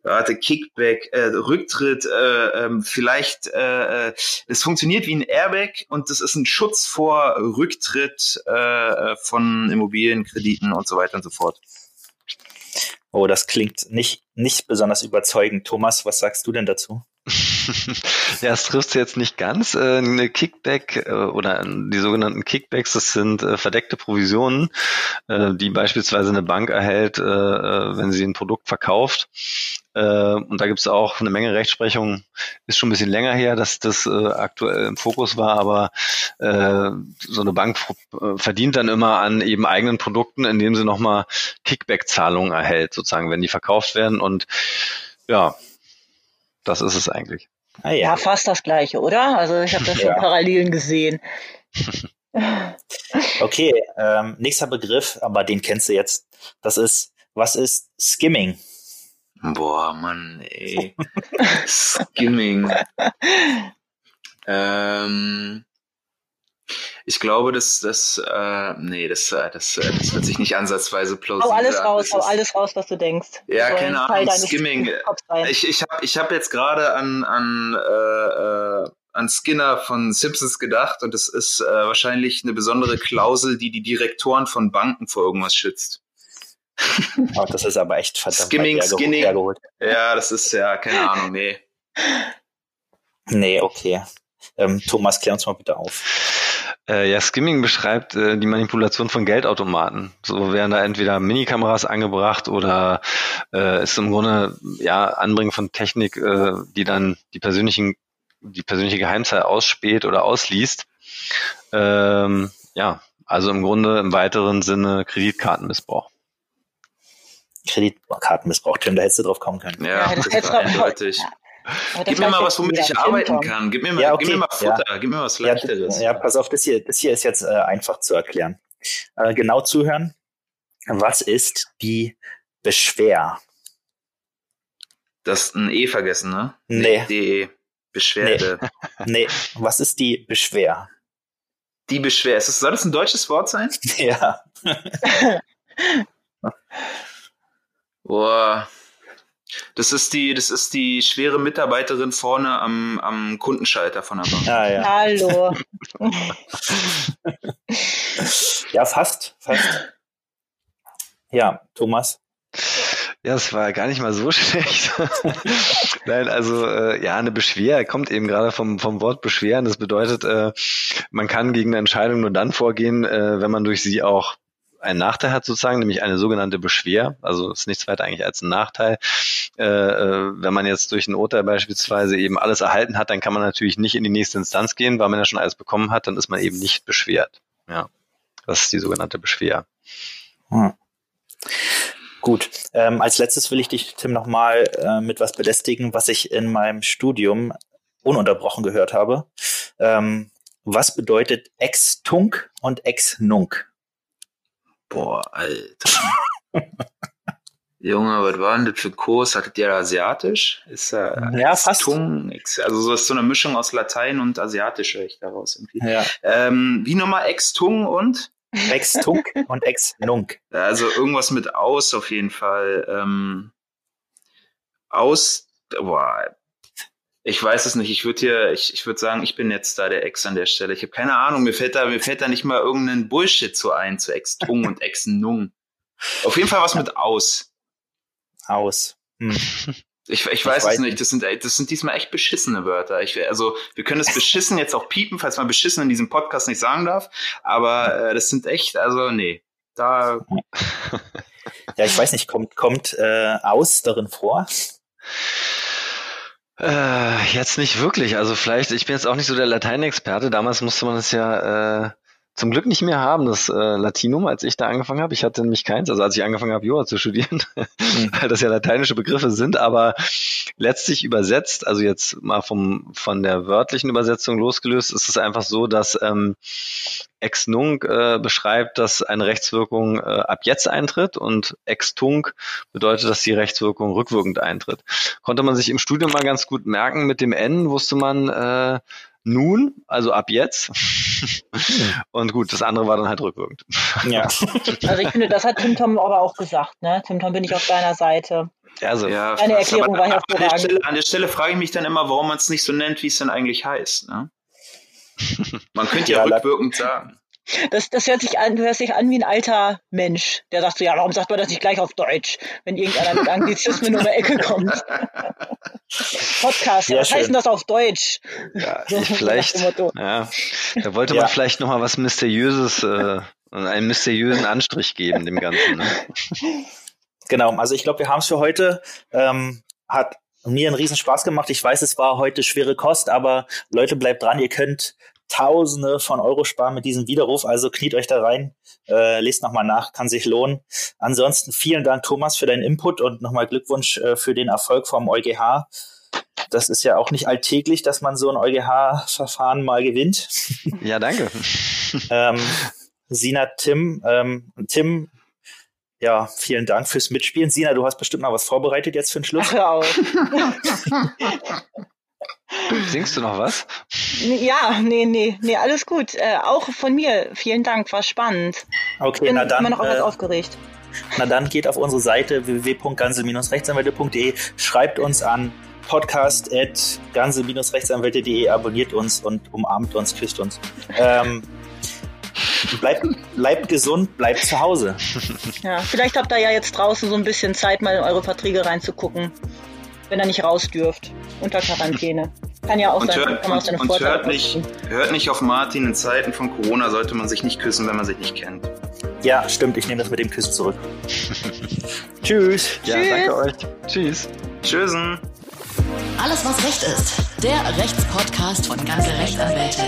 warte, Kickback, äh, Rücktritt, äh, ähm, vielleicht, äh, es äh, funktioniert wie ein Airbag und das ist ein Schutz vor Rücktritt äh, von Immobilienkrediten und so weiter und so fort. Oh, das klingt nicht, nicht besonders überzeugend. Thomas, was sagst du denn dazu? ja, es trifft jetzt nicht ganz. Äh, eine Kickback äh, oder die sogenannten Kickbacks, das sind äh, verdeckte Provisionen, die beispielsweise eine Bank erhält, wenn sie ein Produkt verkauft. Und da gibt es auch eine Menge Rechtsprechung. Ist schon ein bisschen länger her, dass das aktuell im Fokus war, aber so eine Bank verdient dann immer an eben eigenen Produkten, indem sie nochmal Kickback-Zahlungen erhält, sozusagen, wenn die verkauft werden. Und ja, das ist es eigentlich. Ah, ja. ja. fast das gleiche, oder? Also ich habe da schon ja. Parallelen gesehen. okay, ähm, nächster Begriff, aber den kennst du jetzt. Das ist, was ist Skimming? Boah, Mann, ey. Skimming. ähm, ich glaube, dass das, äh, nee, das, äh, das, äh, das hört sich nicht ansatzweise plausibel Hau alles raus, hau alles raus, was du denkst. Ja, keine Ahnung, Skimming. Ich, ich habe ich hab jetzt gerade an, an, äh, äh, an Skinner von Simpsons gedacht und es ist äh, wahrscheinlich eine besondere Klausel, die die Direktoren von Banken vor irgendwas schützt. Oh, das ist aber echt verdammt. Skimming, Skinning. Ja, das ist ja, keine Ahnung, nee. Nee, okay. Ähm, Thomas, klär uns mal bitte auf. Äh, ja, Skimming beschreibt äh, die Manipulation von Geldautomaten. So werden da entweder Minikameras angebracht oder äh, ist im Grunde ja Anbringen von Technik, äh, die dann die persönlichen, die persönliche Geheimzahl ausspäht oder ausliest. Ähm, ja, also im Grunde im weiteren Sinne Kreditkartenmissbrauch. Kreditkartenmissbrauch, Tim, da hättest du drauf kommen können. Ja, Ja, das das man- eindeutig. Gib mir mal was, womit ich arbeiten Tom. kann. Gib mir mal, Ja, gib mir okay, mal Futter, gib mir was Ja, Leichteres. ja, pass auf, das hier, das hier ist jetzt äh, einfach zu erklären. Äh, genau zuhören. Was ist die Beschwer? Das ist ein E vergessen, ne? Nee. DE. Beschwerde. Nee, was ist die Beschwer? Die Beschwer. Ist das, soll das ein deutsches Wort sein? Ja. Boah. Das ist die, das ist die schwere Mitarbeiterin vorne am, am Kundenschalter von der Bank. Ah, ja. Hallo. ja, fast, fast. Ja, Thomas. Ja, es war gar nicht mal so schlecht. Nein, also äh, ja, eine Beschwer kommt eben gerade vom, vom Wort beschweren. Das bedeutet, äh, man kann gegen eine Entscheidung nur dann vorgehen, äh, wenn man durch sie auch einen Nachteil hat sozusagen, nämlich eine sogenannte Beschwer. Also ist nichts weiter eigentlich als ein Nachteil. Äh, äh, wenn man jetzt durch ein Urteil beispielsweise eben alles erhalten hat, dann kann man natürlich nicht in die nächste Instanz gehen, weil man ja schon alles bekommen hat, dann ist man eben nicht beschwert. Ja, das ist die sogenannte Beschwer. Hm. Gut. Ähm, als letztes will ich dich, Tim, nochmal äh, mit was belästigen, was ich in meinem Studium ununterbrochen gehört habe. Ähm, was bedeutet Ex-Tunk und Ex-Nunk? Boah, Alter. Junge, was war denn das für Kurs? Hattet ihr Asiatisch? Ist ja, Ja, fast. Tung, also so ist so eine Mischung aus Latein und Asiatisch höre ich daraus irgendwie. Ja. Ähm, wie nochmal Ex-Tung und? Ex-Tunk und Ex-Nunk. Also irgendwas mit aus auf jeden Fall. Ähm, aus, boah, ich weiß es nicht. Ich würde hier, ich, ich würde sagen, ich bin jetzt da der Ex an der Stelle. Ich habe keine Ahnung. Mir fällt da, mir fällt da nicht mal irgendein Bullshit zu ein zu Ex-Tung und Ex-Nung. Auf jeden Fall was mit aus. Aus. Hm. Ich, ich weiß weiß es nicht. Das sind, das sind diesmal echt beschissene Wörter. Ich, also, wir können das beschissen jetzt auch piepen, falls man beschissen in diesem Podcast nicht sagen darf. Aber äh, das sind echt, also, nee. Da, Ja, ich weiß nicht, kommt, kommt äh, aus darin vor? Äh, jetzt nicht wirklich. Also vielleicht, ich bin jetzt auch nicht so der Lateinexperte. Damals musste man es ja äh, zum Glück nicht mehr haben, das äh, Latinum, als ich da angefangen habe. Ich hatte nämlich keins, also als ich angefangen habe, Jura zu studieren, weil das ja lateinische Begriffe sind, aber letztlich übersetzt, also jetzt mal vom von der wörtlichen Übersetzung losgelöst, ist es einfach so, dass ähm, Ex nunc äh, beschreibt, dass eine Rechtswirkung äh, ab jetzt eintritt und ex tunc bedeutet, dass die Rechtswirkung rückwirkend eintritt. Konnte man sich im Studium mal ganz gut merken. Mit dem N wusste man äh, nun, also ab jetzt. und gut, das andere war dann halt rückwirkend. Ja. Also ich finde, das hat Tim Tom aber auch gesagt, ne? Tim Tom bin ich auf deiner Seite. Also, ja, Deine Erklärung aber war an der. Stelle, an der Stelle frage ich mich dann immer, warum man es nicht so nennt, wie es denn eigentlich heißt. Ne? Man könnte ja, Ja, rückwirkend sagen. Das, das hört sich an, du hörst dich an wie ein alter Mensch, der sagt so, ja, warum sagt man das nicht gleich auf Deutsch, wenn irgendeiner mit Anglizismen um die Ecke kommt. Podcast, Sehr was heißt schön. denn das auf Deutsch? ja, So vielleicht, ja, da wollte Ja. man vielleicht noch mal was Mysteriöses, äh, einen mysteriösen Anstrich geben dem Ganzen. Ne? Genau, also ich glaube, wir haben es für heute. Ähm, hat mir einen riesen Spaß gemacht. Ich weiß, es war heute schwere Kost, aber Leute, bleibt dran. Ihr könnt Tausende von Euro sparen mit diesem Widerruf. Also kniet euch da rein, äh, lest nochmal nach, kann sich lohnen. Ansonsten vielen Dank, Thomas, für deinen Input und nochmal Glückwunsch äh, für den Erfolg vom EuGH. Das ist ja auch nicht alltäglich, dass man so ein EuGH-Verfahren mal gewinnt. Ja, danke. ähm, Sina, Tim, ähm, Tim, ja, vielen Dank fürs Mitspielen. Sina, du hast bestimmt noch was vorbereitet jetzt für den Schluss. Ach, hör auf. Singst du noch was? Ja, nee, nee, nee, alles gut. Äh, auch von mir, vielen Dank, war spannend. Okay, Bin na dann, immer noch etwas äh, aufgeregt. na dann geht auf unsere Seite www.gansel-rechtsanwälte.de, schreibt uns an podcast at ganze-rechtsanwälte.de, abonniert uns und umarmt uns, küsst uns. Ähm, bleibt, bleibt gesund, bleibt zu Hause. Ja, vielleicht habt ihr ja jetzt draußen so ein bisschen Zeit, mal in eure Verträge reinzugucken, wenn ihr nicht raus dürft, unter Quarantäne. Kann ja auch Und, sein, hört, kann man aus seine und Vorteile hört, nicht, hört nicht auf Martin, in Zeiten von Corona sollte man sich nicht küssen, wenn man sich nicht kennt. Ja, stimmt, ich nehme das mit dem Küssen zurück. Tschüss. Ja, Tschüss. danke euch. Tschüss. Tschüssen. Alles, was Recht ist. Der Rechtspodcast von ganze Rechtsanwälte.